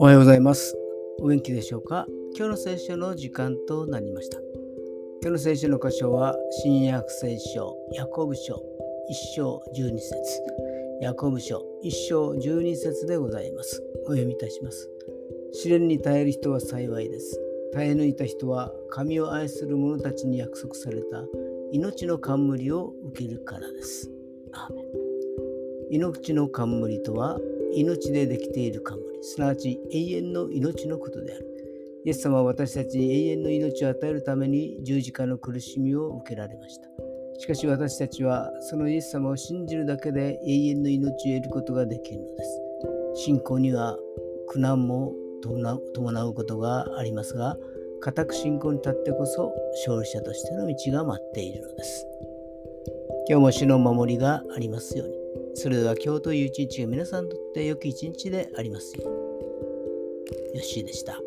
おはようございます。お元気でしょうか？今日の聖書の時間となりました。今日の聖書の箇所は、新約聖書、ヤコブ書、一章十二節ヤコブ書、一章十二節でございます。お読みいたします。試練に耐える人は幸いです。耐え抜いた人は、神を愛する者たちに約束された命の冠を受けるからです。アーメン命の冠とは、命でできている冠、すなわち永遠の命のことである。イエス様は私たちに永遠の命を与えるために十字架の苦しみを受けられました。しかし私たちはそのイエス様を信じるだけで永遠の命を得ることができるのです。信仰には苦難も伴うことがありますが、固く信仰に立ってこそ勝利者としての道が待っているのです。今日も主の守りがありますように。それでは今日という一日が皆さんにとって良き一日でありますように。よッしーでした。